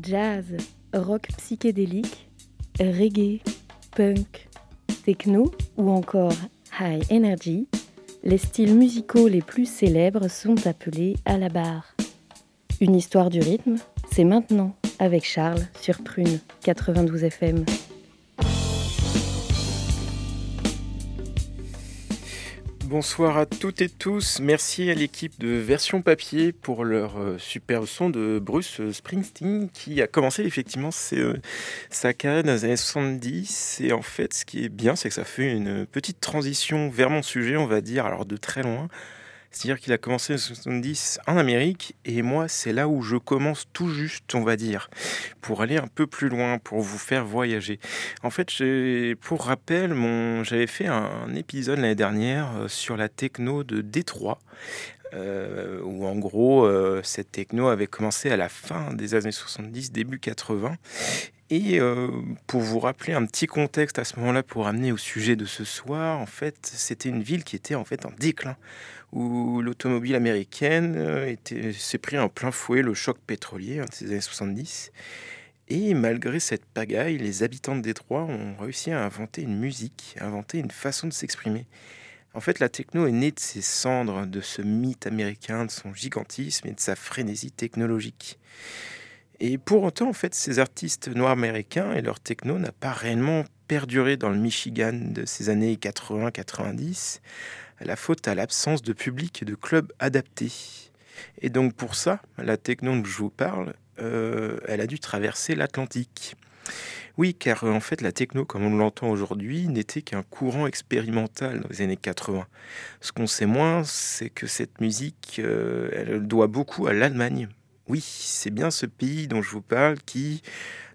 Jazz, rock psychédélique, reggae, punk, techno ou encore high energy, les styles musicaux les plus célèbres sont appelés à la barre. Une histoire du rythme, c'est maintenant avec Charles sur Prune 92 FM. Bonsoir à toutes et tous. Merci à l'équipe de Version Papier pour leur euh, super son de Bruce Springsteen qui a commencé effectivement euh, sa carrière dans les années 70. Et en fait, ce qui est bien, c'est que ça fait une petite transition vers mon sujet, on va dire, alors de très loin. C'est-à-dire qu'il a commencé en 70 en Amérique et moi c'est là où je commence tout juste, on va dire, pour aller un peu plus loin, pour vous faire voyager. En fait, pour rappel, j'avais fait un épisode l'année dernière euh, sur la techno de Détroit. Euh, où en gros euh, cette techno avait commencé à la fin des années 70, début 80. Et pour vous rappeler un petit contexte à ce moment-là, pour amener au sujet de ce soir, en fait, c'était une ville qui était en fait en déclin où l'automobile américaine euh, s'est pris en plein fouet le choc pétrolier hein, années 70. Et malgré cette pagaille, les habitants de Détroit ont réussi à inventer une musique, inventer une façon de s'exprimer. En fait, la techno est née de ses cendres, de ce mythe américain, de son gigantisme et de sa frénésie technologique. Et pour autant, en fait, ces artistes noirs américains et leur techno n'a pas réellement perduré dans le Michigan de ces années 80-90, la faute à l'absence de public et de clubs adaptés. Et donc pour ça, la techno dont je vous parle, euh, elle a dû traverser l'Atlantique. Oui, car en fait, la techno, comme on l'entend aujourd'hui, n'était qu'un courant expérimental dans les années 80. Ce qu'on sait moins, c'est que cette musique, euh, elle doit beaucoup à l'Allemagne. Oui, c'est bien ce pays dont je vous parle qui,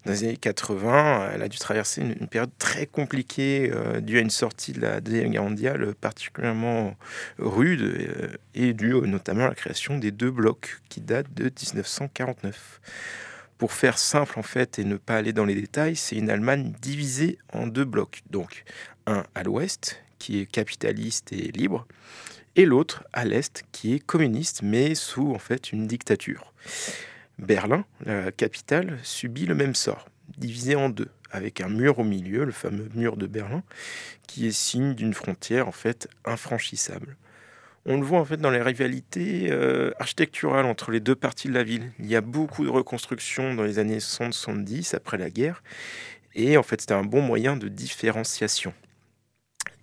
dans les années 80, elle a dû traverser une, période très compliquée euh, due à une sortie de la Deuxième Guerre mondiale particulièrement rude euh, et due notamment à la création des deux blocs qui datent de 1949. Pour faire simple en fait et ne pas aller dans les détails, c'est une Allemagne divisée en deux blocs. Donc un à l'ouest qui est capitaliste et libre et l'autre à l'est qui est communiste mais sous en fait une dictature. Berlin, la capitale, subit le même sort, divisé en deux, avec un mur au milieu, le fameux mur de Berlin, qui est signe d'une frontière en fait infranchissable. On le voit en fait dans les rivalités euh, architecturales entre les deux parties de la ville. Il y a beaucoup de reconstructions dans les années 70 après la guerre, et en fait c'était un bon moyen de différenciation.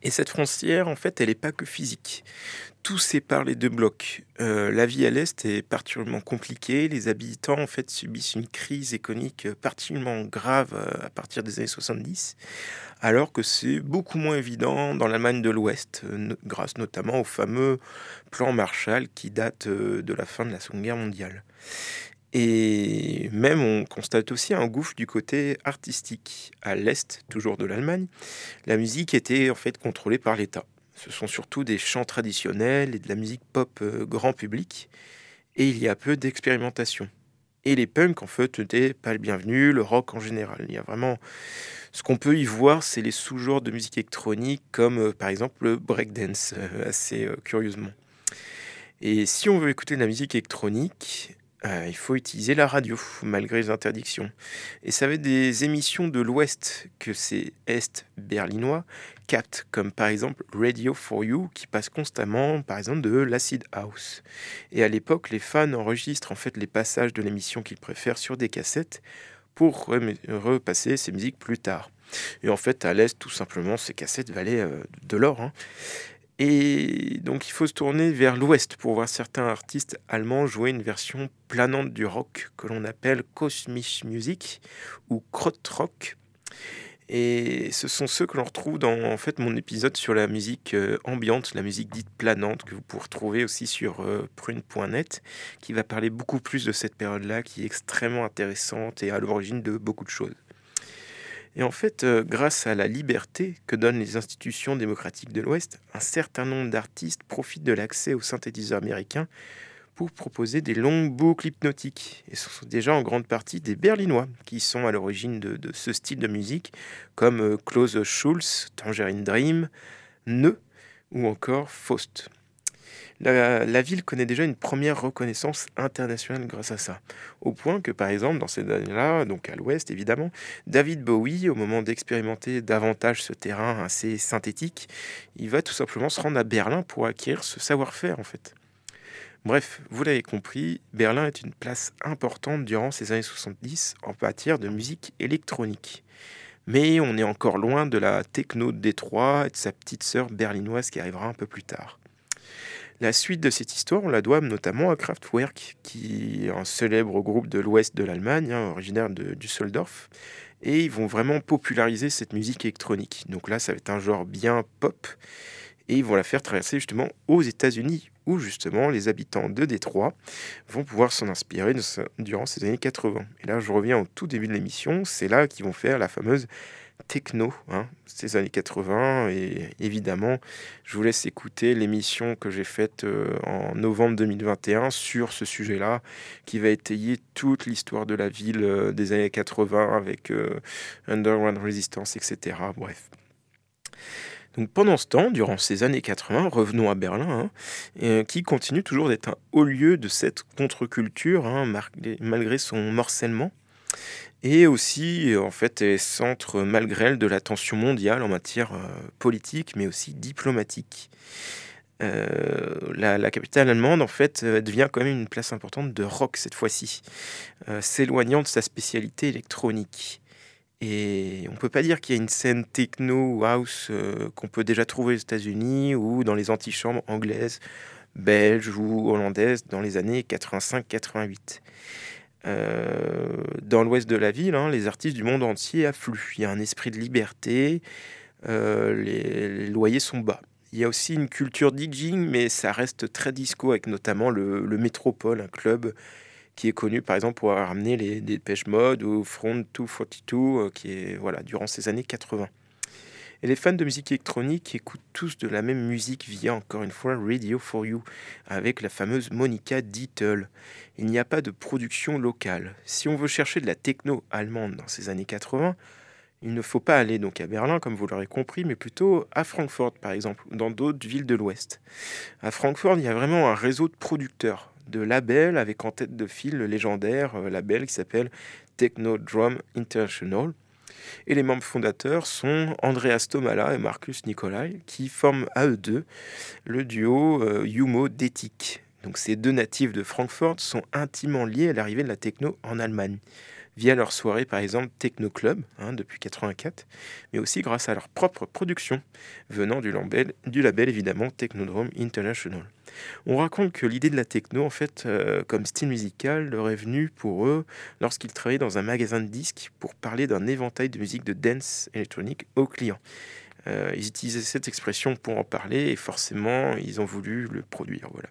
Et cette frontière, en fait, elle n'est pas que physique tout sépare les deux blocs. Euh, la vie à l'Est est particulièrement compliquée. Les habitants en fait subissent une crise économique particulièrement grave euh, à partir des années 70, alors que c'est beaucoup moins évident dans l'Allemagne de l'Ouest, euh, grâce notamment au fameux plan Marshall qui date de la fin de la Seconde Guerre mondiale. Et même on constate aussi un gouffre du côté artistique. À l'est, toujours de l'Allemagne, la musique était en fait contrôlée par l'État. Ce sont surtout des chants traditionnels et de la musique pop euh, grand public. Et il y a peu d'expérimentation. Et les punks, en fait, n'étaient pas le bienvenu, le rock en général. Il y a vraiment. Ce qu'on peut y voir, c'est les sous-genres de musique électronique, comme euh, par exemple le breakdance, euh, assez curieusement. Et si on veut écouter de la musique électronique, il faut utiliser la radio, malgré les interdictions. Et ça va être des émissions de l'Ouest, que c'est Est berlinois, captent, comme par exemple Radio for You, qui passe constamment, par exemple, de l'acid house. Et à l'époque, les fans enregistrent en fait les passages de l'émission qu'ils préfèrent sur des cassettes pour repasser ces musiques plus tard. Et en fait, à l'Est, tout simplement, ces cassettes valaient euh, de l'or. Hein. Et donc il faut se tourner vers l'ouest pour voir certains artistes allemands jouer une version planante du rock que l'on appelle Kosmisch Music ou Krautrock. Et ce sont ceux que l'on retrouve dans en fait mon épisode sur la musique euh, ambiante, la musique dite planante, que vous pouvez retrouver aussi sur euh, prune.net, qui va parler beaucoup plus de cette période-là, qui est extrêmement intéressante et à l'origine de beaucoup de choses. Et en fait, euh, grâce à la liberté que donnent les institutions démocratiques de l'Ouest, un certain nombre d'artistes profitent de l'accès aux synthétiseurs américains pour proposer des longues boucles hypnotiques. Et ce sont déjà en grande partie des Berlinois qui sont à l'origine de, ce style de musique, comme euh, Klaus Schulz, Tangerine Dream, Ne ou encore Faust. La, ville connaît déjà une première reconnaissance internationale grâce à ça. Au point que, par exemple, dans ces années-là, donc à l'ouest évidemment, David Bowie, au moment d'expérimenter davantage ce terrain assez synthétique, il va tout simplement se rendre à Berlin pour acquérir ce savoir-faire en fait. Bref, vous l'avez compris, Berlin est une place importante durant ces années 70 en matière de musique électronique. Mais on est encore loin de la techno de Détroit et de sa petite sœur berlinoise qui arrivera un peu plus tard. La suite de cette histoire, on la doit notamment à Kraftwerk, qui est un célèbre groupe de l'ouest de l'Allemagne, hein, originaire de Düsseldorf. Et ils vont vraiment populariser cette musique électronique. Donc là, ça va être un genre bien pop. Et ils vont la faire traverser justement aux États-Unis, où justement les habitants de Détroit vont pouvoir s'en inspirer durant ces années 80. Et là, je reviens au tout début de l'émission, c'est là qu'ils vont faire la fameuse techno, hein, ces années 80. Et évidemment, je vous laisse écouter l'émission que j'ai faite euh, en novembre 2021 sur ce sujet-là, qui va étayer toute l'histoire de la ville euh, des années 80 avec euh, Underground Resistance, etc. Bref. Donc pendant ce temps, durant ces années 80, revenons à Berlin, hein, qui continue toujours d'être un haut lieu de cette contre-culture, hein, malgré son morcellement et aussi en fait est centre malgré elle de l'attention mondiale en matière euh, politique mais aussi diplomatique. Euh, la, capitale allemande en fait euh, devient quand même une place importante de rock cette fois-ci, s'éloignant de sa spécialité électronique. Et on peut pas dire qu'il y a une scène techno ou house qu'on peut déjà trouver aux États-Unis ou dans les antichambres anglaises, belges ou hollandaises dans les années 85-88. Euh, dans l'ouest de la ville, hein, les artistes du monde entier affluent. Il y a un esprit de liberté, euh, les, loyers sont bas. Il y a aussi une culture DJing, mais ça reste très disco, avec notamment le, Métropole, un club qui est connu par exemple pour avoir ramené les Dépêche Mode ou Front 242, euh, qui est voilà, durant ces années 80. Et les fans de musique électronique écoutent tous de la même musique via, encore une fois, Radio for You, avec la fameuse Monica Dietl. Il n'y a pas de production locale. Si on veut chercher de la techno allemande dans ces années 80, il ne faut pas aller donc à Berlin, comme vous l'aurez compris, mais plutôt à Francfort, par exemple, dans d'autres villes de l'Ouest. À Francfort, il y a vraiment un réseau de producteurs, de labels, avec en tête de file le légendaire euh, label qui s'appelle Techno Drum International, et les membres fondateurs sont Andreas Tomala et Marcus Nicolai, qui forment à eux deux le duo euh. Donc ces deux natifs de Francfort sont intimement liés à l'arrivée de la techno en Allemagne via leur soirée par exemple Techno Club hein, depuis 84, mais aussi grâce à leur propre production venant du label, du label évidemment Technodrome International. On raconte que l'idée de la techno en fait euh, comme style musical leur est venue pour eux lorsqu'ils travaillaient dans un magasin de disques pour parler d'un éventail de musique de dance électronique aux clients. Euh, ils utilisaient cette expression pour en parler et forcément ils ont voulu le produire. Voilà.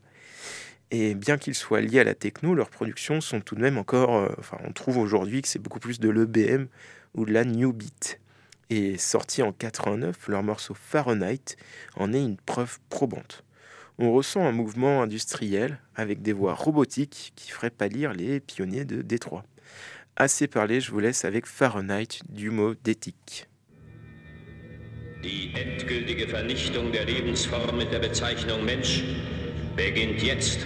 Et bien qu'ils soient liés à la techno, leurs productions sont tout de même encore. Euh, enfin, on trouve aujourd'hui que c'est beaucoup plus de l'EBM ou de la New Beat. Et sorti en 89, leur morceau Fahrenheit en est une preuve probante. On ressent un mouvement industriel avec des voix robotiques qui feraient pâlir les pionniers de Détroit. Assez parlé, je vous laisse avec Fahrenheit du mot d'éthique. Beginnt jetzt.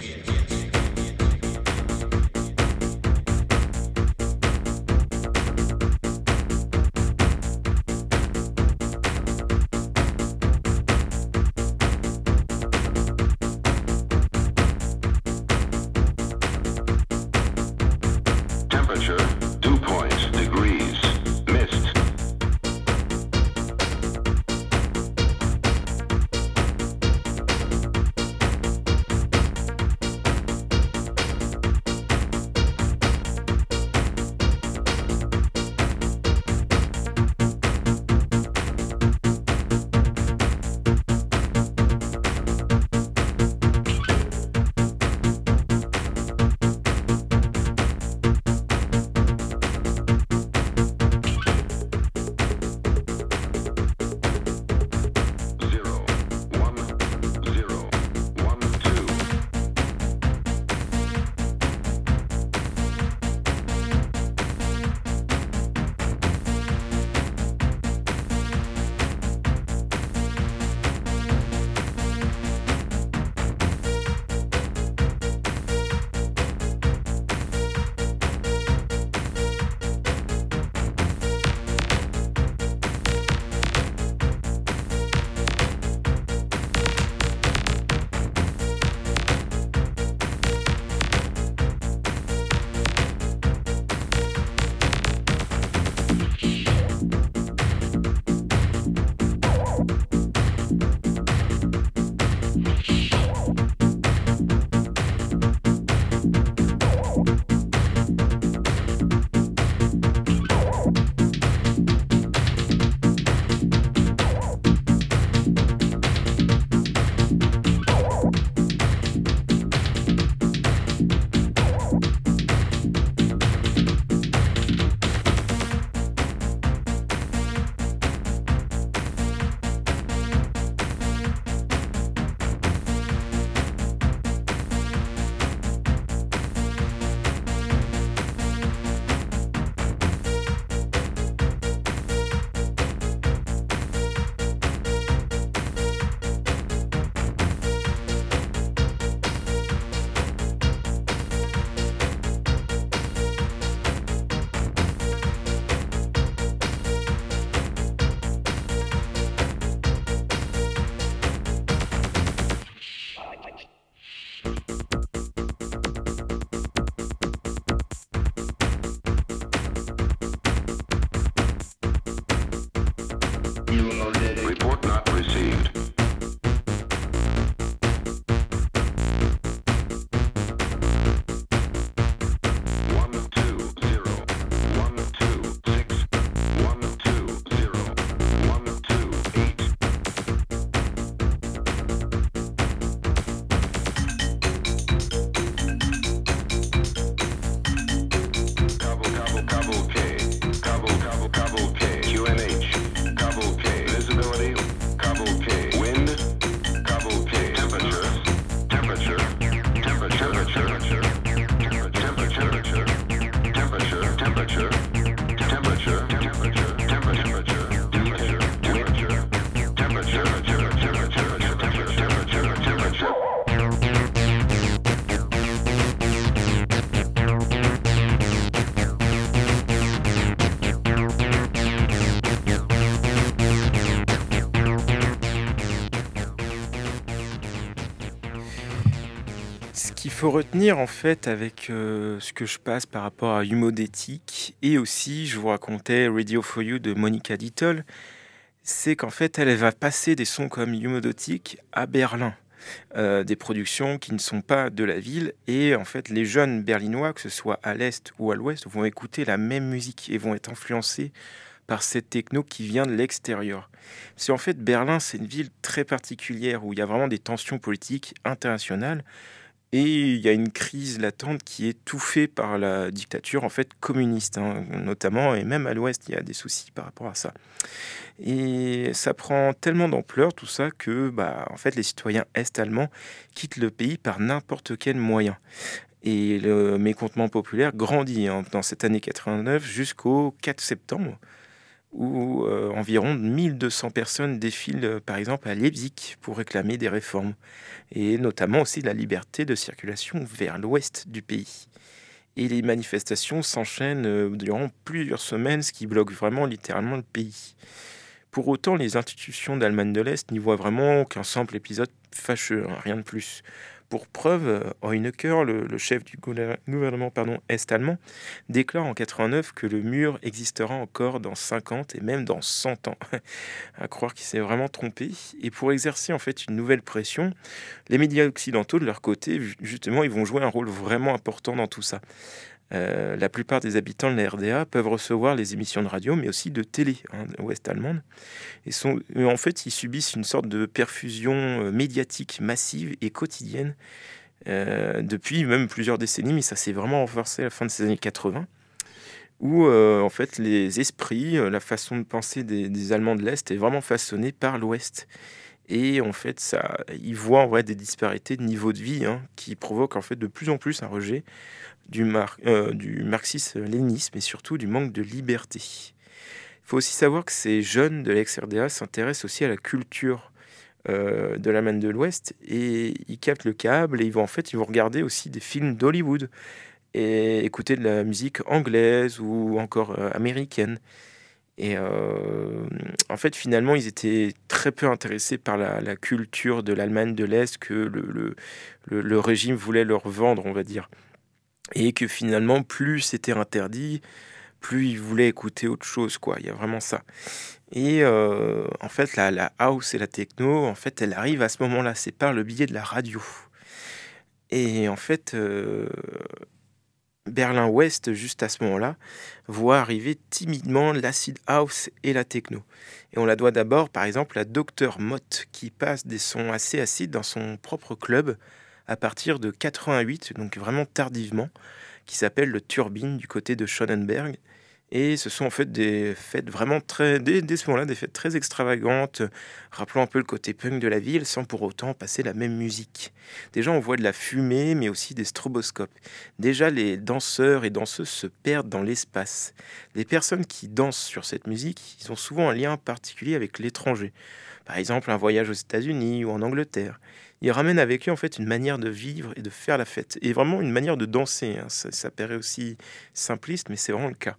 Faut retenir en fait avec euh, ce que je passe par rapport à Humodétique et aussi je vous racontais Radio for You de Monica Dittel, c'est qu'en fait elle va passer des sons comme Humodotique à Berlin. Euh, des productions qui ne sont pas de la ville et en fait les jeunes berlinois que ce soit à l'est ou à l'ouest vont écouter la même musique et vont être influencés par cette techno qui vient de l'extérieur. C'est en fait Berlin c'est une ville très particulière où il y a vraiment des tensions politiques internationales et il y a une crise latente qui est étouffée par la dictature en fait communiste, hein, notamment, et même à l'ouest, il y a des soucis par rapport à ça. Et ça prend tellement d'ampleur tout ça que bah, en fait, les citoyens est-allemands quittent le pays par n'importe quel moyen. Et le mécontentement populaire grandit hein, dans cette année 89 jusqu'au 4 septembre où euh, environ 1200 personnes défilent euh, par exemple à Leipzig pour réclamer des réformes, et notamment aussi la liberté de circulation vers l'ouest du pays. Et les manifestations s'enchaînent euh, durant plusieurs semaines, ce qui bloque vraiment littéralement le pays. Pour autant, les institutions d'Allemagne de l'Est n'y voient vraiment qu'un simple épisode fâcheux, hein, rien de plus. Pour preuve, Heunecker, le, le chef du gouvernement est-allemand, déclare en 89 que le mur existera encore dans 50 et même dans 100 ans. à croire qu'il s'est vraiment trompé. Et pour exercer en fait une nouvelle pression, les médias occidentaux de leur côté, justement, ils vont jouer un rôle vraiment important dans tout ça. Euh, la plupart des habitants de la RDA peuvent recevoir les émissions de radio, mais aussi de télé hein, ouest-allemande. Et sont, en fait, ils subissent une sorte de perfusion euh, médiatique massive et quotidienne euh, depuis même plusieurs décennies, mais ça s'est vraiment renforcé à la fin de ces années 80 où en fait les esprits, la façon de penser des, Allemands de l'Est est vraiment façonnée par l'Ouest. Et en fait, ça, ils voient en vrai des disparités de niveau de vie hein, qui provoquent en fait de plus en plus un rejet du, euh, du marxisme-léninisme et surtout du manque de liberté. Il faut aussi savoir que ces jeunes de l'ex-RDA s'intéressent aussi à la culture euh, de l'Allemagne de l'Ouest et ils captent le câble et ils vont en fait ils vont regarder aussi des films d'Hollywood et écouter de la musique anglaise ou encore euh, américaine. Et en fait, finalement, ils étaient très peu intéressés par la, culture de l'Allemagne de l'Est que le, le, régime voulait leur vendre, on va dire et que finalement, plus c'était interdit, plus ils voulaient écouter autre chose, quoi. Il y a vraiment ça. Et euh, en fait, la, house et la techno, en fait, elle arrive à ce moment-là. C'est par le biais de la radio. Et en fait, euh, Berlin-Ouest, juste à ce moment-là, voit arriver timidement l'acid house et la techno. Et on la doit d'abord, par exemple, à Dr Mott, qui passe des sons assez acides dans son propre club à partir de 88, donc vraiment tardivement, qui s'appelle le Turbine du côté de Schonenberg. Et ce sont en fait des fêtes vraiment très, dès, ce moment-là, des fêtes très extravagantes, rappelant un peu le côté punk de la ville, sans pour autant passer la même musique. Déjà, on voit de la fumée, mais aussi des stroboscopes. Déjà, les danseurs et danseuses se perdent dans l'espace. Les personnes qui dansent sur cette musique, ils ont souvent un lien particulier avec l'étranger. Par exemple, un voyage aux États-Unis ou en Angleterre il ramène avec lui en fait une manière de vivre et de faire la fête, et vraiment une manière de danser. Hein. Ça, paraît aussi simpliste, mais c'est vraiment le cas.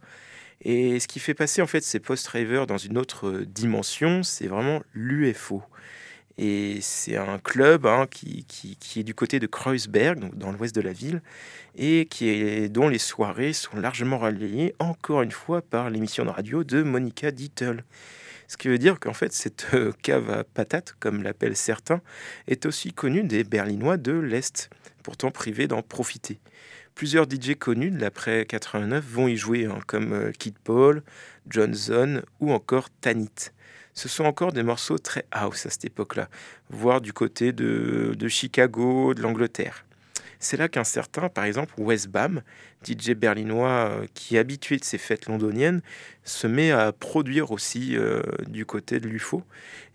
Et ce qui fait passer en fait ces post-ravers dans une autre euh, dimension, c'est vraiment l'UFO. Et c'est un club hein, qui, qui, est du côté de Kreuzberg, donc dans l'ouest de la ville, et qui est, dont les soirées sont largement relayées, encore une fois, par l'émission de radio de Monica Dittel. Ce qui veut dire qu'en fait, cette euh, cave à patates, comme l'appellent certains, est aussi connue des Berlinois de l'Est, pourtant privés d'en profiter. Plusieurs DJ connus de l'après 89 vont y jouer, hein, comme euh, Kid Paul, Johnson ou encore Tanit. Ce sont encore des morceaux très house à cette époque-là, voire du côté de, de Chicago, de l'Angleterre. C'est là qu'un certain, par exemple, Wes Bam, DJ berlinois euh, qui est habitué de ces fêtes londoniennes, se met à produire aussi euh, du côté de l'UFO.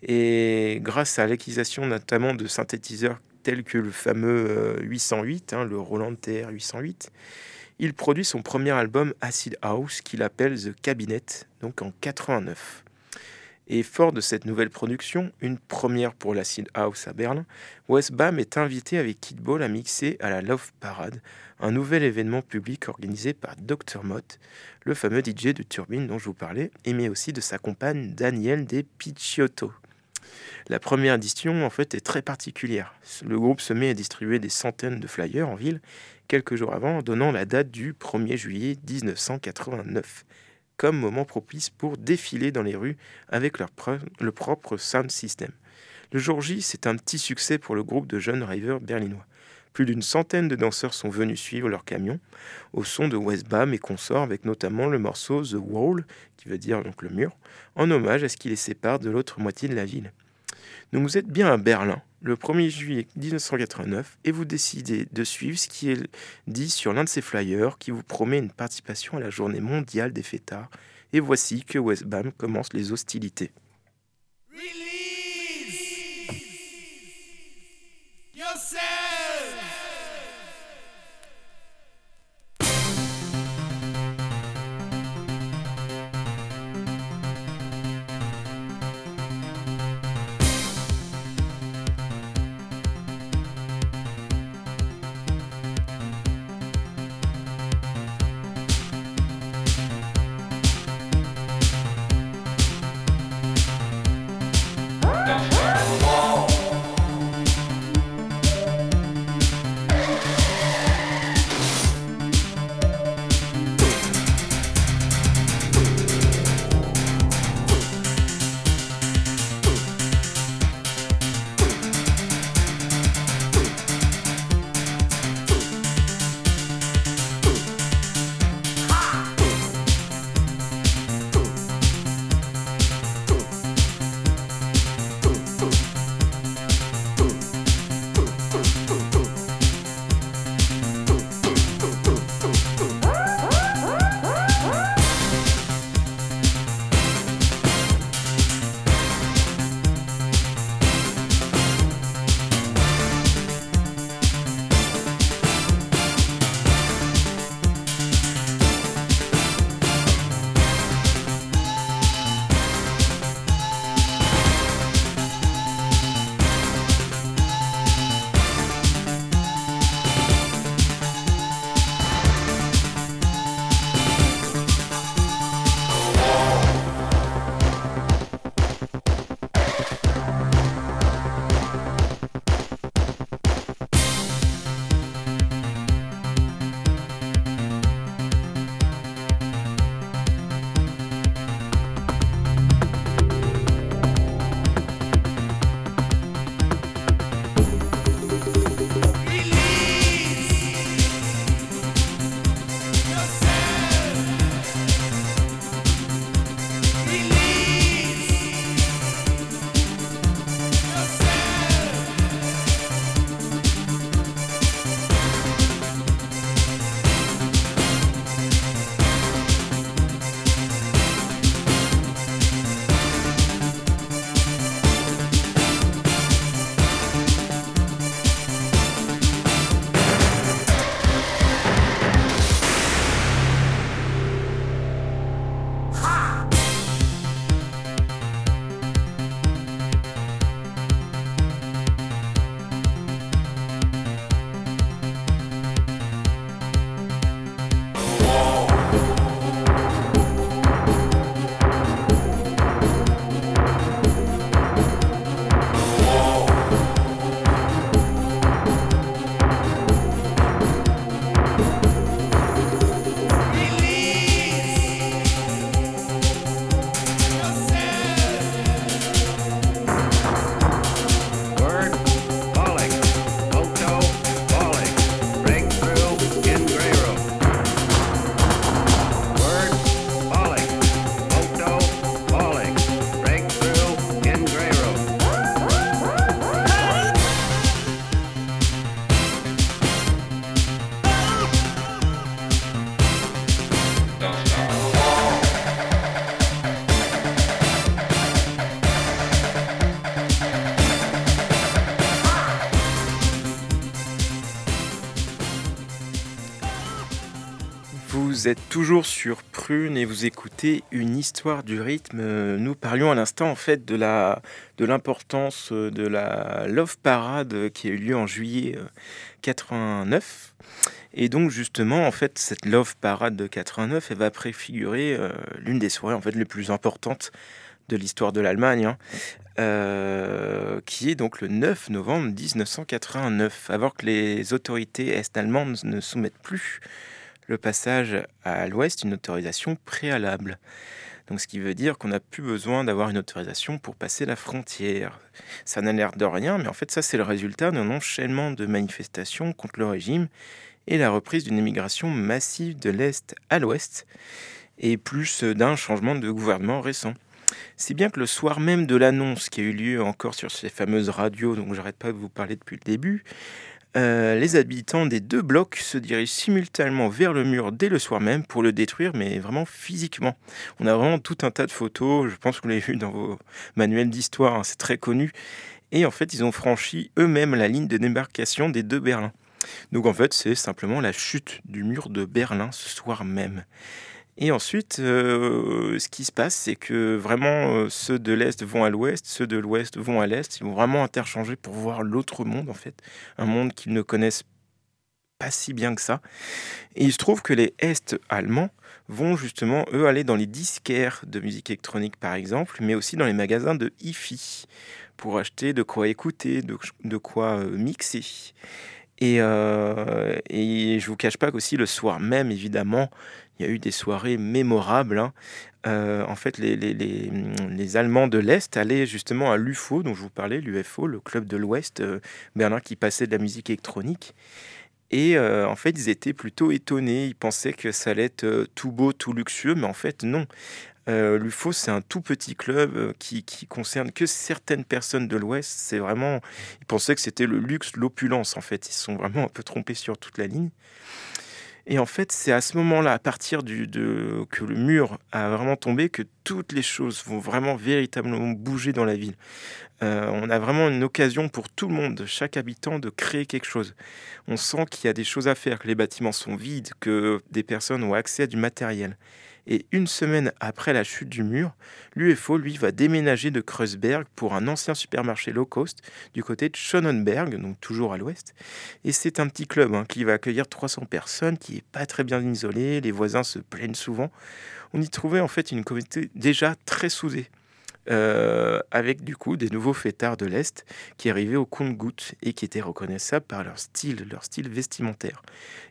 Et grâce à l'acquisition notamment de synthétiseurs tels que le fameux 808, euh, hein, le Roland TR 808, il produit son premier album Acid House qu'il appelle The Cabinet, donc en 89. Et fort de cette nouvelle production, une première pour l'acid house à Berlin, Wes Bam est invité avec Kid Ball à mixer à la Love Parade, un nouvel événement public organisé par Dr. Mott, le fameux DJ de Turbine dont je vous parlais, et mais aussi de sa compagne Danielle De Picciotto. La première édition, en fait, est très particulière. Le groupe se met à distribuer des centaines de flyers en ville quelques jours avant, donnant la date du 1er juillet 1989 comme moment propice pour défiler dans les rues avec leur le propre sound system. Le jour J, c'est un petit succès pour le groupe de jeunes ravers berlinois. Plus d'une centaine de danseurs sont venus suivre leur camion au son de Westbam et consorts, avec notamment le morceau The Wall, qui veut dire donc le mur, en hommage à ce qui les sépare de l'autre moitié de la ville. Donc vous êtes bien à Berlin, le 1er juillet 1989, et vous décidez de suivre ce qui est dit sur l'un de ces flyers qui vous promet une participation à la journée mondiale des fêtards. Et voici que Westbam commence les hostilités. Vous êtes toujours sur Prune et vous écoutez une histoire du rythme. Nous parlions à l'instant en fait de la de l'importance de la Love Parade qui a eu lieu en juillet 89. Euh, et donc justement en fait cette Love Parade de 89 elle va préfigurer euh, l'une des soirées en fait les plus importantes de l'histoire de l'Allemagne, hein, euh, qui est donc le 9 novembre 1989, alors que les autorités est-allemandes ne soumettent plus le passage à l'ouest une autorisation préalable. Donc, ce qui veut dire qu'on n'a plus besoin d'avoir une autorisation pour passer la frontière. Ça n'a l'air de rien, mais en fait, ça, c'est le résultat d'un enchaînement de manifestations contre le régime et la reprise d'une immigration massive de l'Est à l'Ouest, et plus d'un changement de gouvernement récent. Si bien que le soir même de l'annonce qui a eu lieu encore sur ces fameuses radios dont j'arrête pas de vous parler depuis le début, euh, les habitants des deux blocs se dirigent simultanément vers le mur dès le soir même pour le détruire, mais vraiment physiquement. On a vraiment tout un tas de photos, je pense que vous l'avez vu dans vos manuels d'histoire, hein, c'est très connu. Et en fait, ils ont franchi eux-mêmes la ligne de démarcation des deux Berlins. Donc en fait, c'est simplement la chute du mur de Berlin ce soir même. Et ensuite, euh, ce qui se passe, c'est que vraiment euh, ceux de l'Est vont à l'Ouest, ceux de l'Ouest vont à l'Est. Ils vont vraiment interchanger pour voir l'autre monde, en fait. Un monde qu'ils ne connaissent pas si bien que ça. Et il se trouve que les Est allemands vont justement, eux, aller dans les disquaires de musique électronique, par exemple, mais aussi dans les magasins de hi-fi pour acheter de quoi écouter, de, quoi euh, mixer. Et, euh, et je vous cache pas qu'aussi le soir même, évidemment, il y a eu des soirées mémorables. Hein. Euh, en fait, les, les, les, les, Allemands de l'Est allaient justement à l'UFO, dont je vous parlais, l'UFO, le club de l'Ouest, euh, Berlin qui passait de la musique électronique. Et euh, en fait, ils étaient plutôt étonnés. Ils pensaient que ça allait être tout beau, tout luxueux, mais en fait, non. L'UFO, c'est un tout petit club qui, qui, concerne que certaines personnes de l'Ouest. C'est vraiment, ils pensaient que c'était le luxe, l'opulence. En fait, ils se sont vraiment un peu trompés sur toute la ligne. Et en fait, c'est à ce moment-là, à partir du, de, que le mur a vraiment tombé, que toutes les choses vont vraiment véritablement bouger dans la ville. Euh, on a vraiment une occasion pour tout le monde, chaque habitant, de créer quelque chose. On sent qu'il y a des choses à faire, que les bâtiments sont vides, que des personnes ont accès à du matériel. Et une semaine après la chute du mur, l'UFO, lui, va déménager de Kreuzberg pour un ancien supermarché low cost du côté de Schonenberg, donc toujours à l'ouest. Et c'est un petit club hein, qui va accueillir 300 personnes, qui est pas très bien isolé, les voisins se plaignent souvent. On y trouvait en fait une communauté déjà très soudée. Euh, avec du coup des nouveaux fêtards de l'Est qui arrivaient au compte-gouttes et qui étaient reconnaissables par leur style, leur style vestimentaire.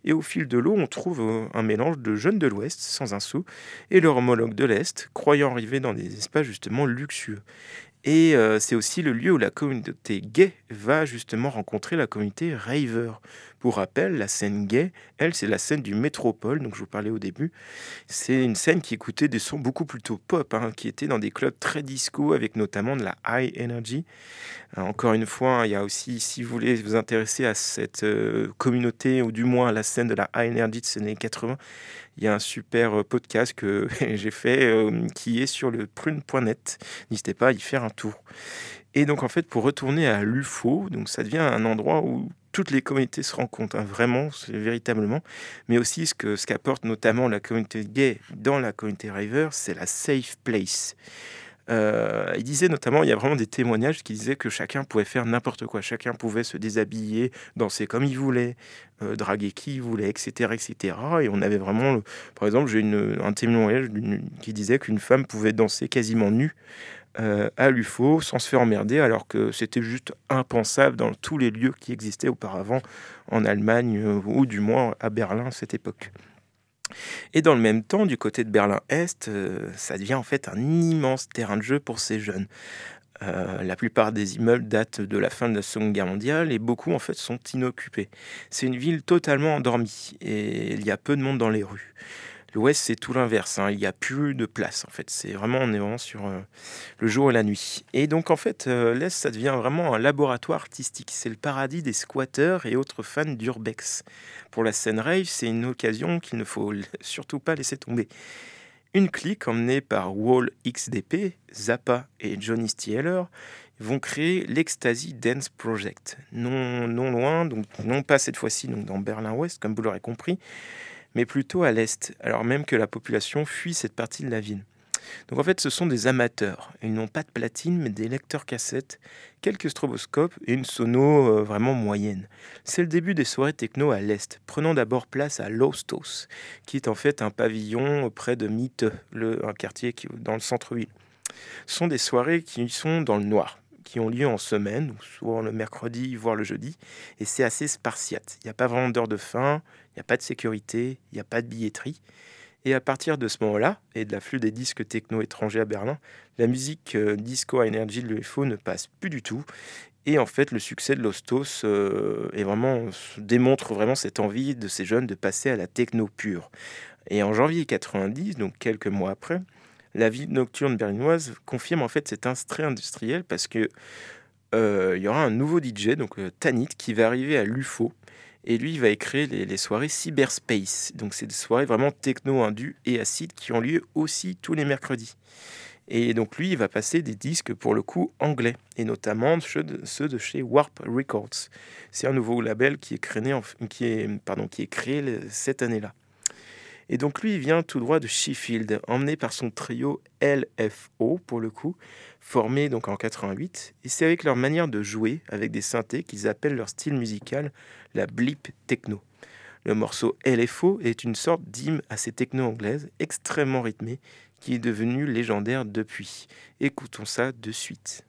Et au fil de l'eau, on trouve euh, un mélange de jeunes de l'Ouest, sans un sou, et leur homologue de l'Est, croyant arriver dans des espaces justement luxueux. Et euh, c'est aussi le lieu où la communauté gay va justement rencontrer la communauté raver. Pour rappel, la scène gay, elle, c'est la scène du métropole, donc je vous parlais au début. C'est une scène qui écoutait des sons beaucoup plutôt pop, hein, qui était dans des clubs très disco, avec notamment de la high energy. Euh, encore une fois, il y a aussi, si vous voulez vous intéresser à cette euh, communauté, ou du moins à la scène de la high energy de ces années 80, il y a un super euh, podcast que j'ai fait qui est sur le prune.net. N'hésitez pas à y faire un tour. Et donc en fait, pour retourner à l'UFO, donc ça devient un endroit où toutes les communautés se rencontrent, hein, vraiment, véritablement. Mais aussi ce que ce qu'apporte notamment la communauté gay dans la communauté river, c'est la safe place. Euh, il disait notamment, il y a vraiment des témoignages qui disaient que chacun pouvait faire n'importe quoi, chacun pouvait se déshabiller, danser comme il voulait, euh, draguer qui il voulait, etc., etc. Et on avait vraiment, par exemple, j'ai un témoignage qui disait qu'une femme pouvait danser quasiment nue euh, à l'UFO sans se faire emmerder, alors que c'était juste impensable dans tous les lieux qui existaient auparavant en Allemagne, ou du moins à Berlin à cette époque. Et dans le même temps, du côté de Berlin-Est, euh, ça devient en fait un immense terrain de jeu pour ces jeunes. la plupart des immeubles datent de la fin de la Seconde Guerre mondiale et beaucoup en fait sont inoccupés. C'est une ville totalement endormie et il y a peu de monde dans les rues. L'Ouest, c'est tout l'inverse. Hein. Il n'y a plus de place, en fait. C'est vraiment, on est vraiment sur euh, le jour et la nuit. Et donc, en fait, euh, l'Est, ça devient vraiment un laboratoire artistique. C'est le paradis des squatteurs et autres fans d'urbex. Pour la scène rave, c'est une occasion qu'il ne faut surtout pas laisser tomber. Une clique emmenée par Wall XDP, Zappa et Johnny Stieler vont créer l'Ecstasy Dance Project. Non, non loin, donc non pas cette fois-ci donc dans Berlin-Ouest, comme vous l'aurez compris, mais plutôt à l'est, alors même que la population fuit cette partie de la ville. Donc en fait, ce sont des amateurs. Ils n'ont pas de platine, mais des lecteurs cassettes, quelques stroboscopes et une sono euh, vraiment moyenne. C'est le début des soirées techno à l'est, prenant d'abord place à Lostos, qui est en fait un pavillon près de Mitte, le, un quartier dans le centre-ville. sont des soirées qui sont dans le noir, qui ont lieu en semaine, souvent le mercredi, voire le jeudi, et c'est assez spartiate. Il n'y a pas vraiment d'heure de fin, n'y a pas de sécurité, il n'y a pas de billetterie. Et à partir de ce moment-là, et de l'afflux des disques techno étrangers à Berlin, la musique euh, disco à énergie de l'UFO ne passe plus du tout. Et en fait, le succès de l'Ostos euh, est vraiment, démontre vraiment cette envie de ces jeunes de passer à la techno pure. Et en janvier 90, donc quelques mois après, la vie nocturne berlinoise confirme en fait cet instrait industriel parce que euh, il y aura un nouveau DJ, donc Tanit, qui va arriver à l'UFO et lui, il va écrire les, soirées Cyberspace. Donc, c'est des soirées vraiment techno, indu et acide qui ont lieu aussi tous les mercredis. Et donc, lui, il va passer des disques pour le coup anglais, et notamment ceux de, chez Warp Records. C'est un nouveau label qui est créé cette année-là. Et donc lui, vient tout droit de Sheffield, emmené par son trio LFO, pour le coup, formé donc en 88. Et c'est avec leur manière de jouer avec des synthés qu'ils appellent leur style musical la blip techno. Le morceau LFO est une sorte d'hymne à ces techno anglaises extrêmement rythmées qui est devenue légendaire depuis. Écoutons ça de suite.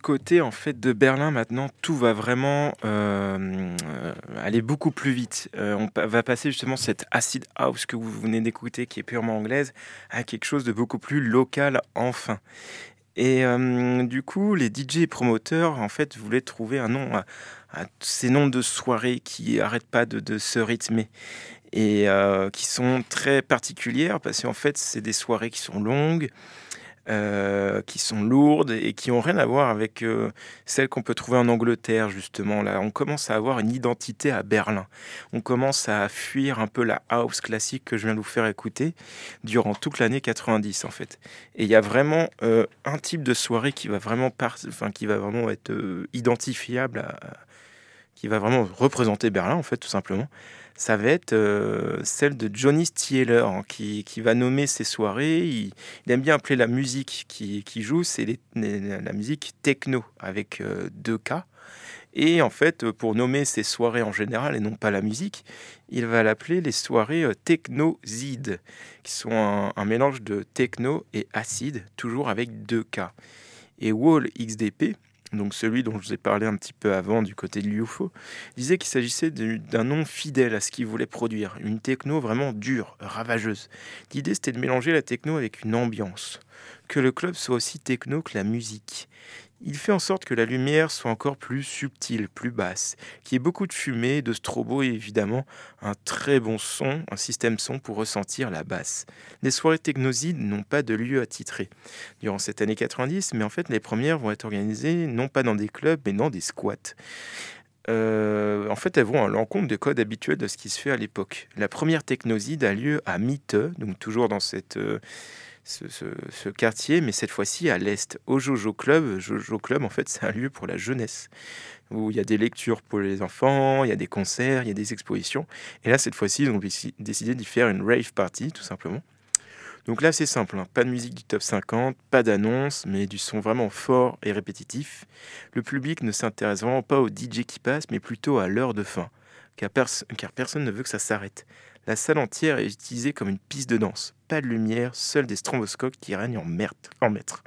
Côté en fait de Berlin maintenant, tout va vraiment euh, aller beaucoup plus vite. Euh, on va passer justement cette acid house que vous venez d'écouter, qui est purement anglaise, à quelque chose de beaucoup plus local enfin. Et du coup, les DJ promoteurs, en fait, voulaient trouver un nom à, ces noms de soirées qui n'arrêtent pas de, se rythmer et qui sont très particulières parce qu'en fait, c'est des soirées qui sont longues, euh, qui sont lourdes et qui ont rien à voir avec euh, celles qu'on peut trouver en Angleterre justement. Là, on commence à avoir une identité à Berlin. On commence à fuir un peu la house classique que je viens de vous faire écouter durant toute l'année 90 en fait. Et il y a vraiment euh, un type de soirée qui va vraiment, qui va vraiment être identifiable, qui va vraiment représenter Berlin en fait tout simplement ça va être euh, celle de Johnny Stieler hein, qui, va nommer ses soirées. Il, aime bien appeler la musique qui, joue, c'est la musique techno avec euh, deux K. Et en fait, pour nommer ses soirées en général et non pas la musique, il va l'appeler les soirées euh, techno-zid, qui sont un, mélange de techno et acide, toujours avec deux K. Et Wall XDP, donc celui dont je vous ai parlé un petit peu avant du côté de l'UFO, disait qu'il s'agissait d'un nom fidèle à ce qu'il voulait produire, une techno vraiment dure, ravageuse. L'idée c'était de mélanger la techno avec une ambiance, que le club soit aussi techno que la musique. Il fait en sorte que la lumière soit encore plus subtile, plus basse, qu'il y ait beaucoup de fumée, de strobo et évidemment un très bon son, un système son pour ressentir la basse. Les soirées technosides n'ont pas de lieu attitré durant cette année 90, mais en fait les premières vont être organisées non pas dans des clubs mais dans des squats. Euh, en fait, elles vont à l'encontre des codes habituels de ce qui se fait à l'époque. La première technoside a lieu à Mitte, donc toujours dans cette, euh, ce, quartier, mais cette fois-ci à l'est, au Jojo Club. Jojo Club, en fait, c'est un lieu pour la jeunesse, où il y a des lectures pour les enfants, il y a des concerts, il y a des expositions. Et là, cette fois-ci, ils ont décidé d'y faire une rave party, tout simplement. Donc là, c'est simple, hein. pas de musique du top 50, pas d'annonce, mais du son vraiment fort et répétitif. Le public ne s'intéresse vraiment pas au DJ qui passe, mais plutôt à l'heure de fin, car personne ne veut que ça s'arrête. La salle entière est utilisée comme une piste de danse. Pas de lumière, seuls des stromboscopes qui règnent en, en maître.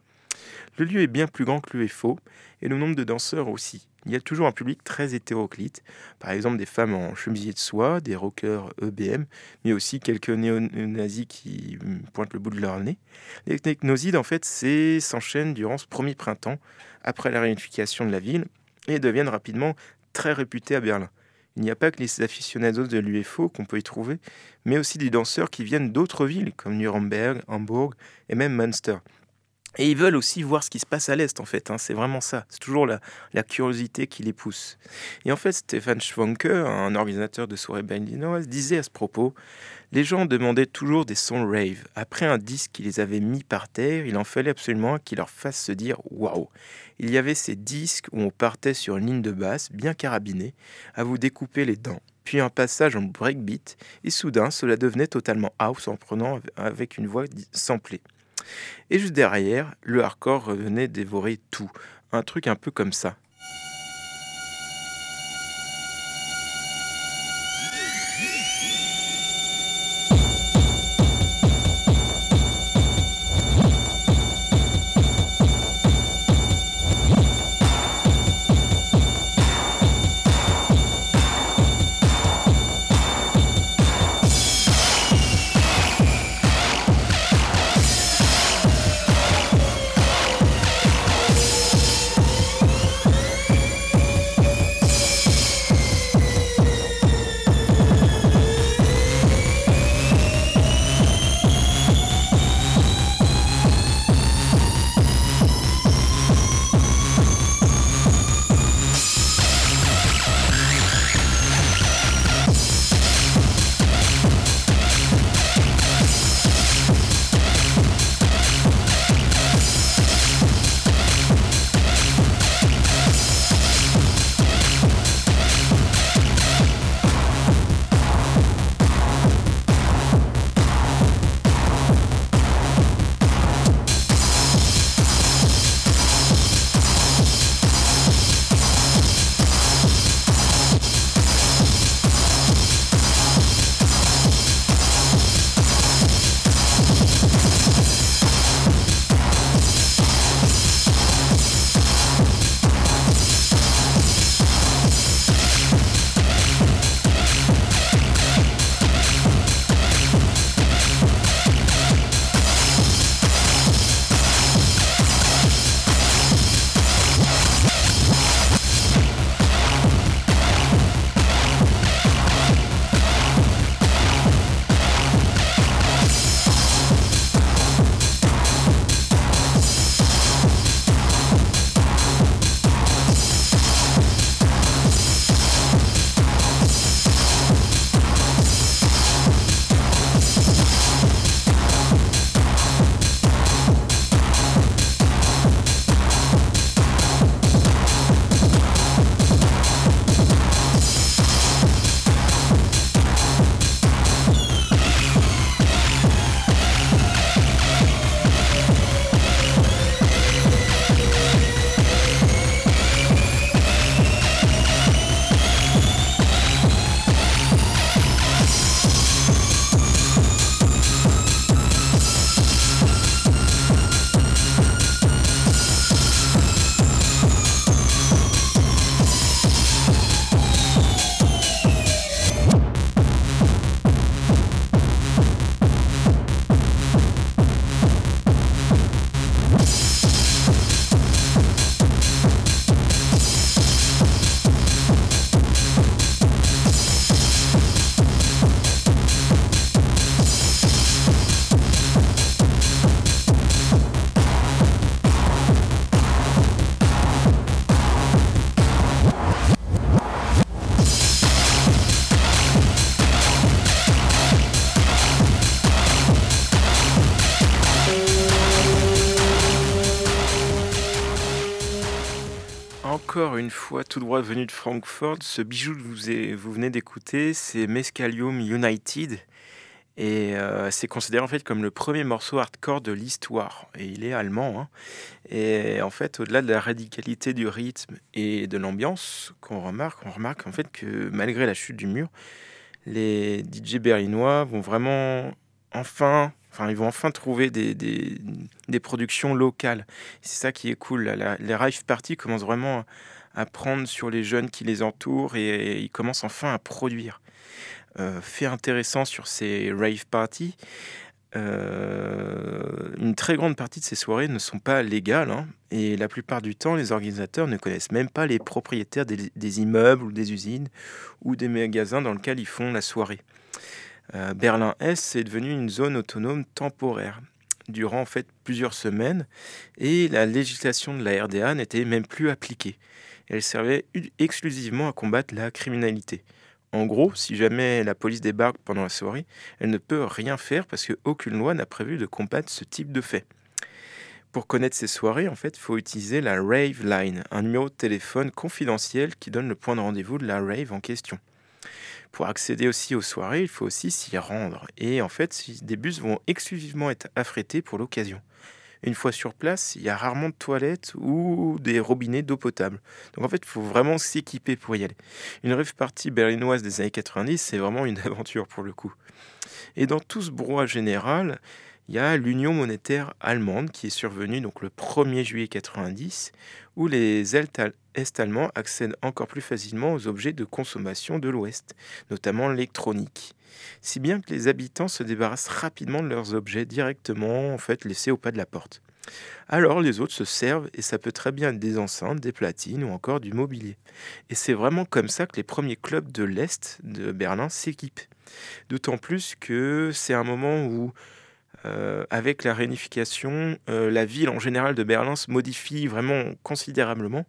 Le lieu est bien plus grand que l'UFO et le nombre de danseurs aussi. Il y a toujours un public très hétéroclite, par exemple des femmes en chemisier de soie, des rockers EBM, mais aussi quelques néo-nazis qui pointent le bout de leur nez. Les technosides, en fait, s'enchaînent durant ce premier printemps, après la réunification de la ville, et deviennent rapidement très réputés à Berlin. Il n'y a pas que les aficionados de l'UFO qu'on peut y trouver, mais aussi des danseurs qui viennent d'autres villes comme Nuremberg, Hambourg et même Münster. Et ils veulent aussi voir ce qui se passe à l'Est, en fait. Hein. C'est vraiment ça. C'est toujours la, curiosité qui les pousse. Et en fait, Stéphane Schwanke, un organisateur de soirées berlinoises, disait à ce propos Les gens demandaient toujours des sons rave. Après un disque qui les avait mis par terre, il en fallait absolument qu'ils leur fassent se dire Waouh Il y avait ces disques où on partait sur une ligne de basse, bien carabinée, à vous découper les dents puis un passage en breakbeat, et soudain cela devenait totalement house en prenant avec une voix samplée. Et juste derrière, le hardcore revenait dévorer tout. Un truc un peu comme ça. Une fois, tout droit venu de Francfort, ce bijou que vous, vous venez d'écouter, c'est Mescalium United. Et euh, c'est considéré en fait comme le premier morceau hardcore de l'histoire. Et il est allemand. Hein. Et en fait, au-delà de la radicalité du rythme et de l'ambiance qu'on remarque, on remarque en fait que malgré la chute du mur, les DJ berlinois vont vraiment enfin Enfin, ils vont enfin trouver des, des, productions locales. C'est ça qui est cool. les rave parties commencent vraiment à prendre sur les jeunes qui les entourent et, ils commencent enfin à produire. Euh, fait intéressant sur ces rave parties, euh, une très grande partie de ces soirées ne sont pas légales hein, et la plupart du temps, les organisateurs ne connaissent même pas les propriétaires des, immeubles ou des usines ou des magasins dans lesquels ils font la soirée. Euh, Berlin-Est est devenu une zone autonome temporaire durant en fait plusieurs semaines et la législation de la RDA n'était même plus appliquée. Elle servait exclusivement à combattre la criminalité. En gros, si jamais la police débarque pendant la soirée, elle ne peut rien faire parce qu'aucune loi n'a prévu de combattre ce type de fait. Pour connaître ces soirées, en fait, il faut utiliser la Rave Line, un numéro de téléphone confidentiel qui donne le point de rendez-vous de la rave en question. Pour accéder aussi aux soirées, il faut aussi s'y rendre. Et en fait, des bus vont exclusivement être affrétés pour l'occasion. Une fois sur place, il y a rarement de toilettes ou des robinets d'eau potable. Donc en fait, il faut vraiment s'équiper pour y aller. Une rêve partie berlinoise des années 90, c'est vraiment une aventure pour le coup. Et dans tout ce brouhaha général, il y a l'union monétaire allemande qui est survenue donc le 1er juillet 90, où les Est-Allemands accèdent encore plus facilement aux objets de consommation de l'Ouest, notamment l'électronique. Si bien que les habitants se débarrassent rapidement de leurs objets directement en fait laissés au pas de la porte. Alors les autres se servent et ça peut très bien être des enceintes, des platines ou encore du mobilier. Et c'est vraiment comme ça que les premiers clubs de l'Est de Berlin s'équipent. D'autant plus que c'est un moment où euh, avec la réunification, euh, la ville en général de Berlin se modifie vraiment considérablement.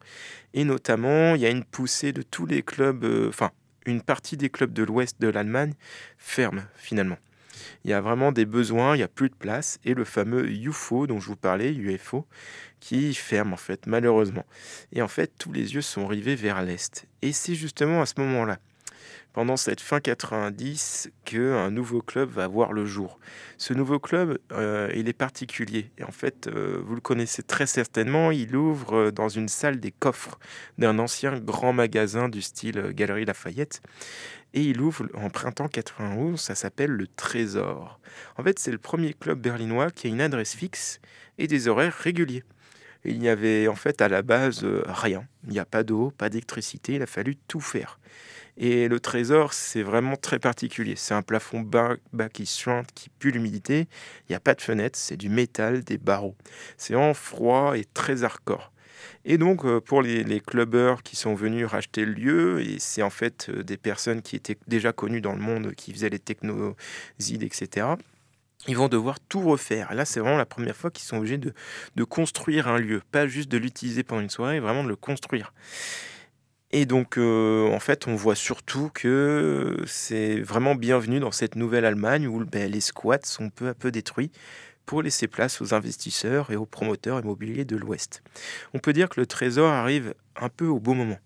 Et notamment, il y a une poussée de tous les clubs, euh, enfin, une partie des clubs de l'ouest de l'Allemagne ferme finalement. Il y a vraiment des besoins, il n'y a plus de place. Et le fameux UFO dont je vous parlais, UFO, qui ferme en fait, malheureusement. Et en fait, tous les yeux sont rivés vers l'est. Et c'est justement à ce moment-là pendant cette fin 90 qu'un nouveau club va voir le jour. Ce nouveau club, euh, il est particulier. Et en fait, euh, vous le connaissez très certainement, il ouvre euh, dans une salle des coffres d'un ancien grand magasin du style Galerie Lafayette. Et il ouvre en printemps 91, ça s'appelle le Trésor. En fait, c'est le premier club berlinois qui a une adresse fixe et des horaires réguliers. Il n'y avait en fait à la base rien. Il n'y a pas d'eau, pas d'électricité, il a fallu tout faire. Et le trésor, c'est vraiment très particulier. C'est un plafond bas, qui suinte, qui pue l'humidité. Il n'y a pas de fenêtre, c'est du métal, des barreaux. C'est en froid et très hardcore. Et donc, euh, pour les, les, clubbers qui sont venus racheter le lieu, et c'est en fait euh, des personnes qui étaient déjà connues dans le monde, qui faisaient les technosides, etc., ils vont devoir tout refaire. Là, c'est vraiment la première fois qu'ils sont obligés de, de construire un lieu, pas juste de l'utiliser pendant une soirée, vraiment de le construire. Et donc, euh, en fait, on voit surtout que c'est vraiment bienvenu dans cette nouvelle Allemagne où ben, les squats sont peu à peu détruits pour laisser place aux investisseurs et aux promoteurs immobiliers de l'Ouest. On peut dire que le trésor arrive un peu au bon moment.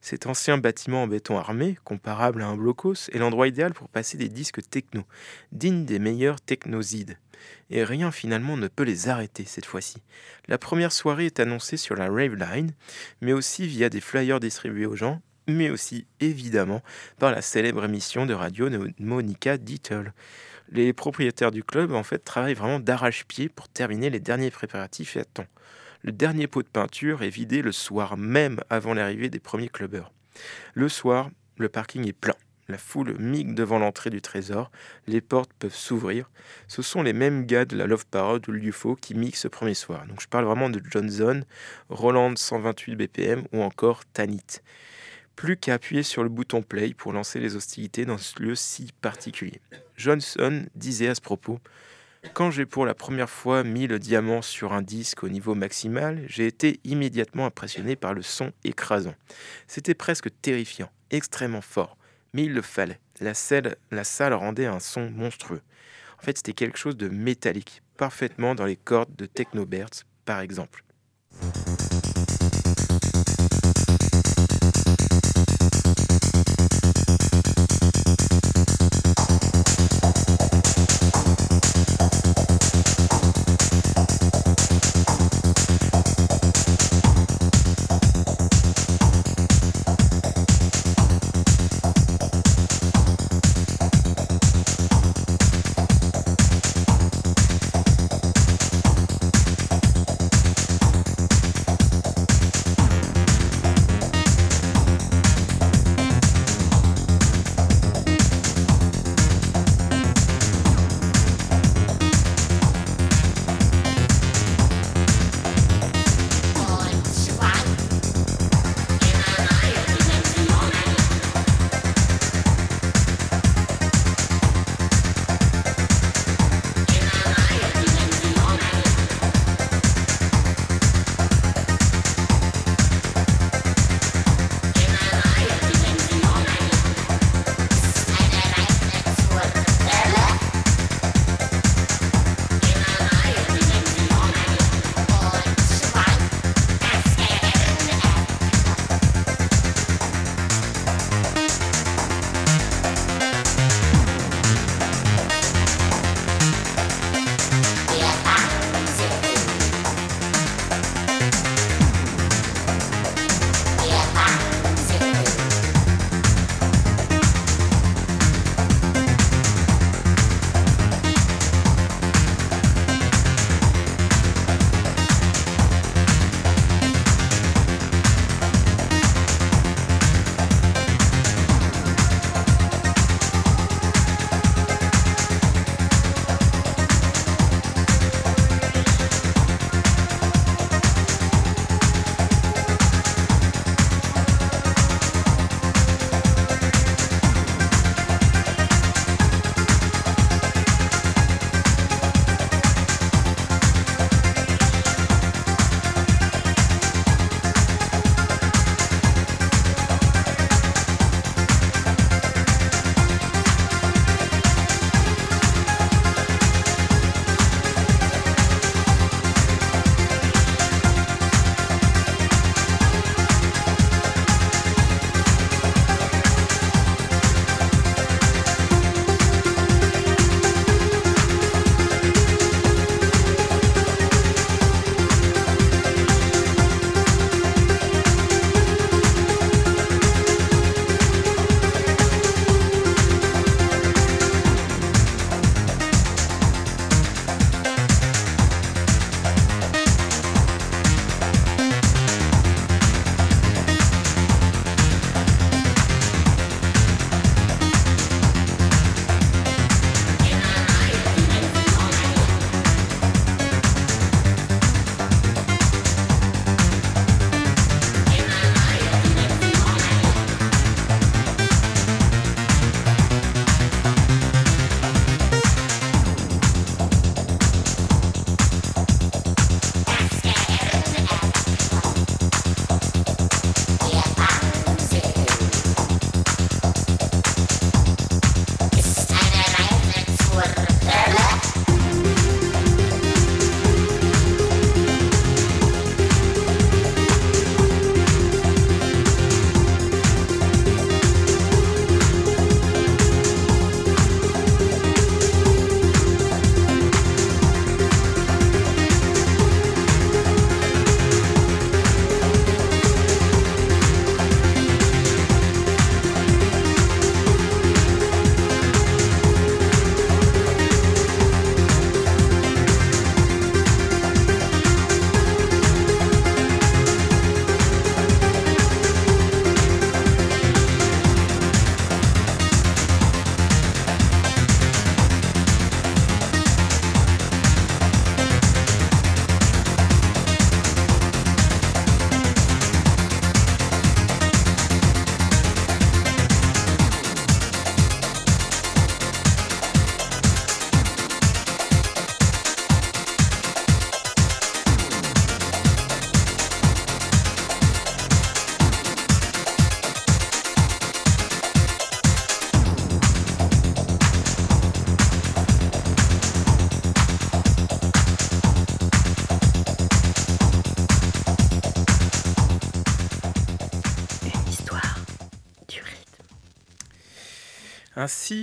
Cet ancien bâtiment en béton armé, comparable à un blocos, est l'endroit idéal pour passer des disques techno, dignes des meilleurs technosides et rien finalement ne peut les arrêter cette fois-ci. La première soirée est annoncée sur la Rave Line, mais aussi via des flyers distribués aux gens, mais aussi évidemment par la célèbre émission de radio de Monica Dittel. Les propriétaires du club en fait travaillent vraiment d'arrache-pied pour terminer les derniers préparatifs et à temps. Le dernier pot de peinture est vidé le soir même avant l'arrivée des premiers clubbers. Le soir, le parking est plein. La foule migue devant l'entrée du trésor, les portes peuvent s'ouvrir. Ce sont les mêmes gars de la Love Parade ou l'UFO qui mixent ce premier soir. Donc je parle vraiment de Johnson, Roland 128 BPM ou encore Tanit. Plus qu'à appuyer sur le bouton play pour lancer les hostilités dans ce lieu si particulier. Johnson disait à ce propos Quand j'ai pour la première fois mis le diamant sur un disque au niveau maximal, j'ai été immédiatement impressionné par le son écrasant. C'était presque terrifiant, extrêmement fort mais il le fallait. La salle, la salle rendait un son monstrueux. En fait, c'était quelque chose de métallique, parfaitement dans les cordes de Technoberts, par exemple.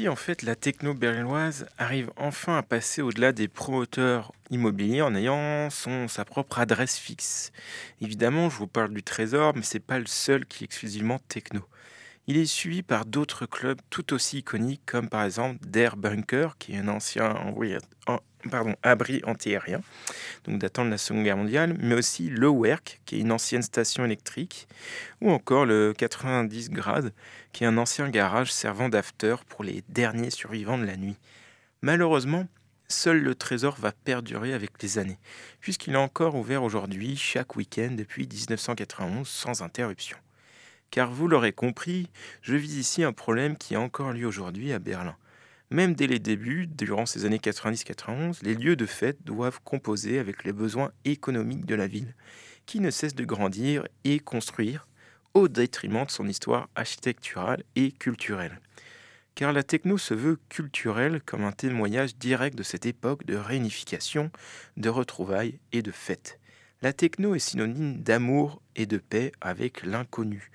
En fait, la techno berlinoise arrive enfin à passer au-delà des promoteurs immobiliers en ayant son, sa propre adresse fixe. Évidemment, je vous parle du Trésor, mais c'est pas le seul qui est exclusivement techno. Il est suivi par d'autres clubs tout aussi iconiques, comme par exemple Der Bunker, qui est un ancien pardon, abri antiaérien, donc datant de la Seconde Guerre mondiale, mais aussi le Werk, qui est une ancienne station électrique, ou encore le 90 grades, qui est un ancien garage servant d'after pour les derniers survivants de la nuit. Malheureusement, seul le trésor va perdurer avec les années, puisqu'il est encore ouvert aujourd'hui chaque week-end depuis 1991 sans interruption. Car vous l'aurez compris, je vis ici un problème qui a encore lieu aujourd'hui à Berlin. Même dès les débuts, durant ces années 90-91, les lieux de fête doivent composer avec les besoins économiques de la ville, qui ne cesse de grandir et construire au détriment de son histoire architecturale et culturelle. Car la techno se veut culturelle comme un témoignage direct de cette époque de réunification, de retrouvailles et de fêtes. La techno est synonyme d'amour et de paix avec l'inconnu,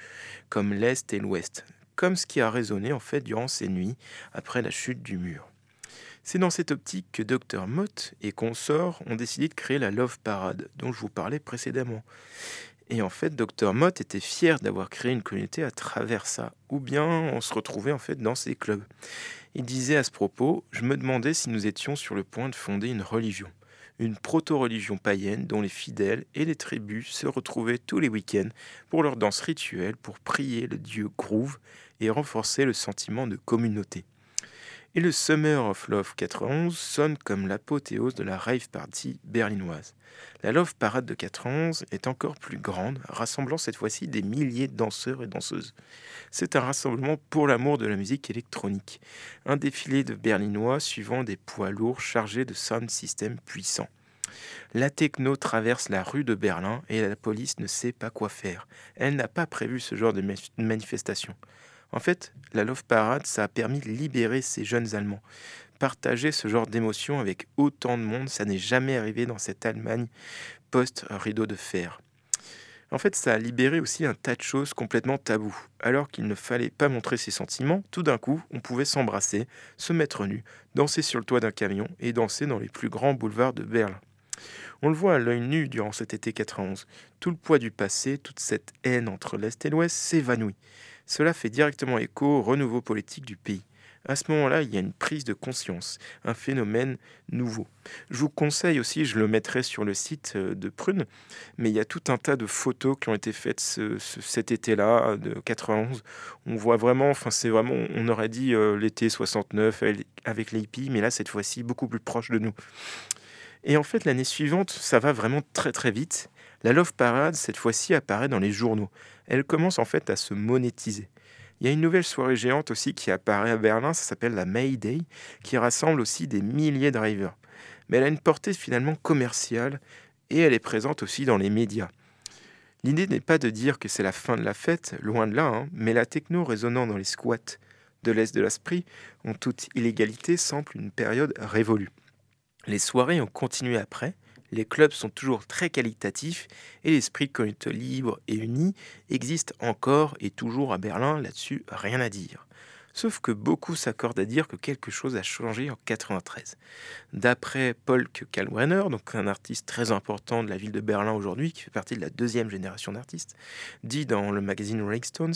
comme l'Est et l'Ouest, comme ce qui a résonné en fait durant ces nuits après la chute du mur. C'est dans cette optique que Dr Mott et consorts ont décidé de créer la Love Parade dont je vous parlais précédemment. Et en fait, Dr Mott était fier d'avoir créé une communauté à travers ça, ou bien on se retrouvait en fait dans ces clubs. Il disait à ce propos, je me demandais si nous étions sur le point de fonder une religion une proto-religion païenne dont les fidèles et les tribus se retrouvaient tous les week-ends pour leur danse rituelle, pour prier le dieu Groove et renforcer le sentiment de communauté. Et le Summer of Love 91 sonne comme l'apothéose de la rave party berlinoise. La Love Parade de 91 est encore plus grande, rassemblant cette fois-ci des milliers de danseurs et danseuses. C'est un rassemblement pour l'amour de la musique électronique, un défilé de berlinois suivant des poids lourds chargés de sound systems puissants. La techno traverse la rue de Berlin et la police ne sait pas quoi faire. Elle n'a pas prévu ce genre de manifestation. En fait, la Love Parade, ça a permis de libérer ces jeunes Allemands. Partager ce genre d'émotion avec autant de monde, ça n'est jamais arrivé dans cette Allemagne post-rideau de fer. En fait, ça a libéré aussi un tas de choses complètement taboues. Alors qu'il ne fallait pas montrer ses sentiments, tout d'un coup, on pouvait s'embrasser, se mettre nu, danser sur le toit d'un camion et danser dans les plus grands boulevards de Berlin. On le voit à l'œil nu durant cet été 91. Tout le poids du passé, toute cette haine entre l'Est et l'Ouest s'évanouit. Cela fait directement écho au renouveau politique du pays. À ce moment-là, il y a une prise de conscience, un phénomène nouveau. Je vous conseille aussi, je le mettrai sur le site euh, de Prune, mais il y a tout un tas de photos qui ont été faites cet été-là, de 91. On voit vraiment, enfin c'est vraiment, on aurait dit euh, l'été 69 avec les hippies, mais là cette fois-ci beaucoup plus proche de nous. Et en fait, l'année suivante, ça va vraiment très très vite. La Love Parade, cette fois-ci, apparaît dans les journaux. Elle commence en fait à se monétiser. Il y a une nouvelle soirée géante aussi qui apparaît à Berlin, ça s'appelle la May Day, qui rassemble aussi des milliers de drivers. Mais elle a une portée finalement commerciale et elle est présente aussi dans les médias. L'idée n'est pas de dire que c'est la fin de la fête, loin de là, hein, mais la techno résonnant dans les squats de l'Est de l'Esprit, en toute illégalité, semble une période révolue. Les soirées ont continué après, les clubs sont toujours très qualitatifs et l'esprit communauté libre et uni existe encore et toujours à Berlin, là-dessus rien à dire. Sauf que beaucoup s'accordent à dire que quelque chose a changé en 93. D'après Paul Kalwenner, donc un artiste très important de la ville de Berlin aujourd'hui, qui fait partie de la deuxième génération d'artistes, dit dans le magazine Rolling Stones,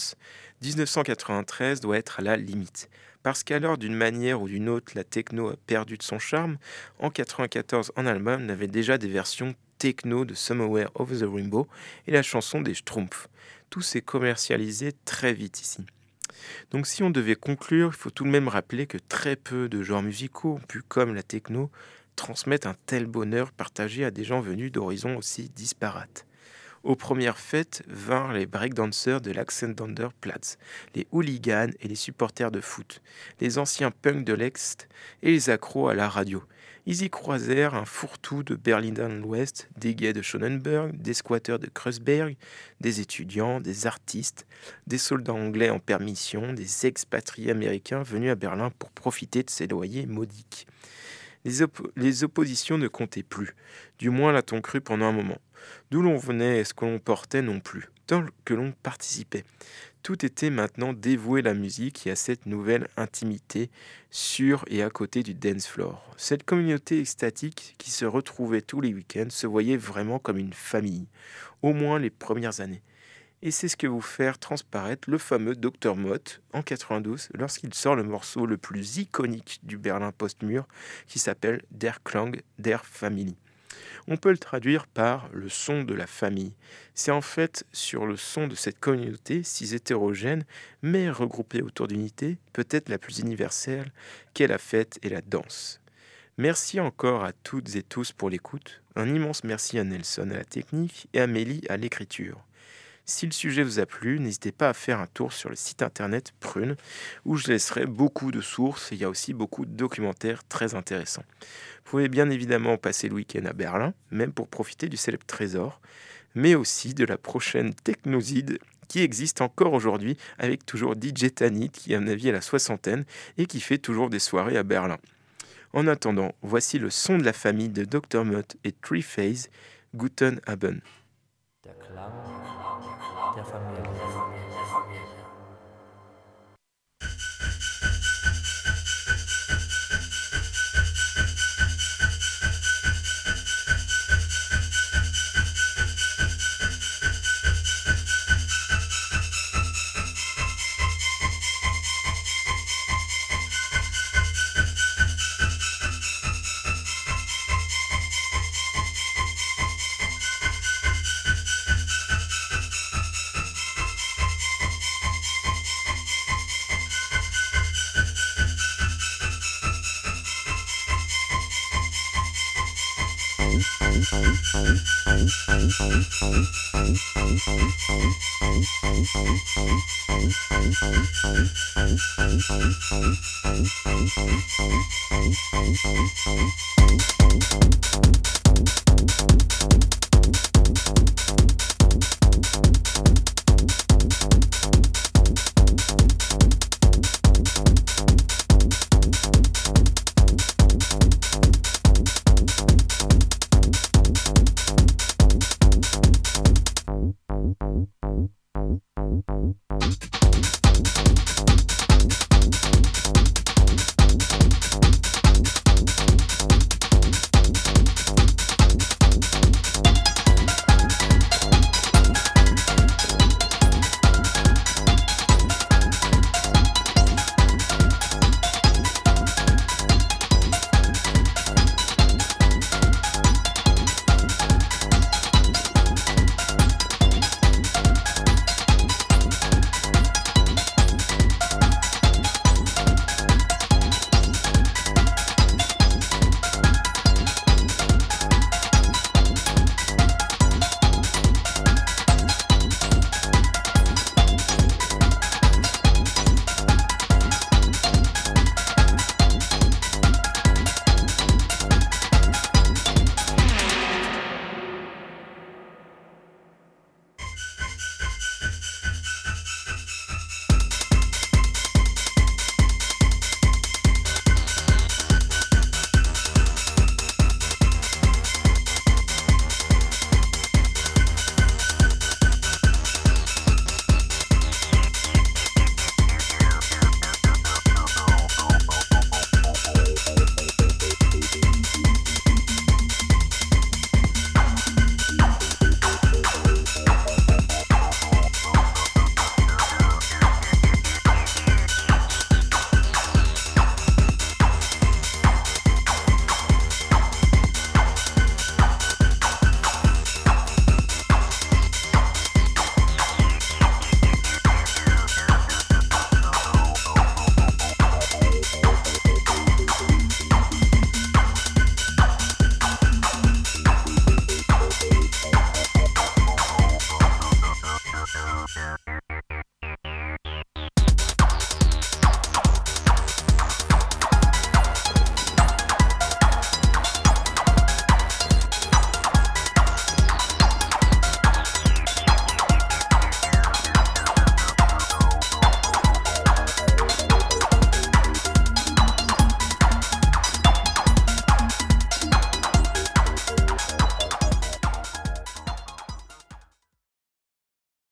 1993 doit être à la limite. Parce qu'alors, d'une manière ou d'une autre, la techno a perdu de son charme, en 1994, en album, on avait déjà des versions techno de Somewhere Over the Rainbow et la chanson des Schtroumpfs. Tout s'est commercialisé très vite ici. Donc si on devait conclure, il faut tout de même rappeler que très peu de genres musicaux ont pu, comme la techno, transmettre un tel bonheur partagé à des gens venus d'horizons aussi disparates. Aux premières fêtes vinrent les breakdancers de l'Axendanderplatz, les hooligans et les supporters de foot, les anciens punks de l'Est et les accros à la radio. Ils y croisèrent un fourre-tout de Berlin dans l'Ouest, des gays de Schonenberg, des squatteurs de Kreuzberg, des étudiants, des artistes, des soldats anglais en permission, des expatriés américains venus à Berlin pour profiter de ces loyers modiques. Les, oppositions ne comptaient plus, du moins l'a-t-on cru pendant un moment. D'où l'on venait et ce que l'on portait non plus. tant que l'on participait. Tout était maintenant dévoué à la musique et à cette nouvelle intimité sur et à côté du dance floor. Cette communauté extatique qui se retrouvait tous les week-ends se voyait vraiment comme une famille, au moins les premières années. Et c'est ce que vous faire transparaître le fameux Dr Mott en 92 lorsqu'il sort le morceau le plus iconique du Berlin post-mur qui s'appelle Der Klang der Family. On peut le traduire par le son de la famille. C'est en fait sur le son de cette communauté, si hétérogène, mais regroupée autour d'unité, peut-être la plus universelle, qu'est la fête et la danse. Merci encore à toutes et tous pour l'écoute. Un immense merci à Nelson à la technique et à Mélie à l'écriture. Si le sujet vous a plu, n'hésitez pas à faire un tour sur le site internet Prune, où je laisserai beaucoup de sources il y a aussi beaucoup de documentaires très intéressants. Vous pouvez bien évidemment passer le week-end à Berlin, même pour profiter du célèbre trésor, mais aussi de la prochaine Technoside qui existe encore aujourd'hui avec toujours DJ Tanit qui à mon avis à la soixantaine et qui fait toujours des soirées à Berlin. En attendant, voici le son de la famille de Dr. Mutt et Three Phase, Guten Abend. Thank you.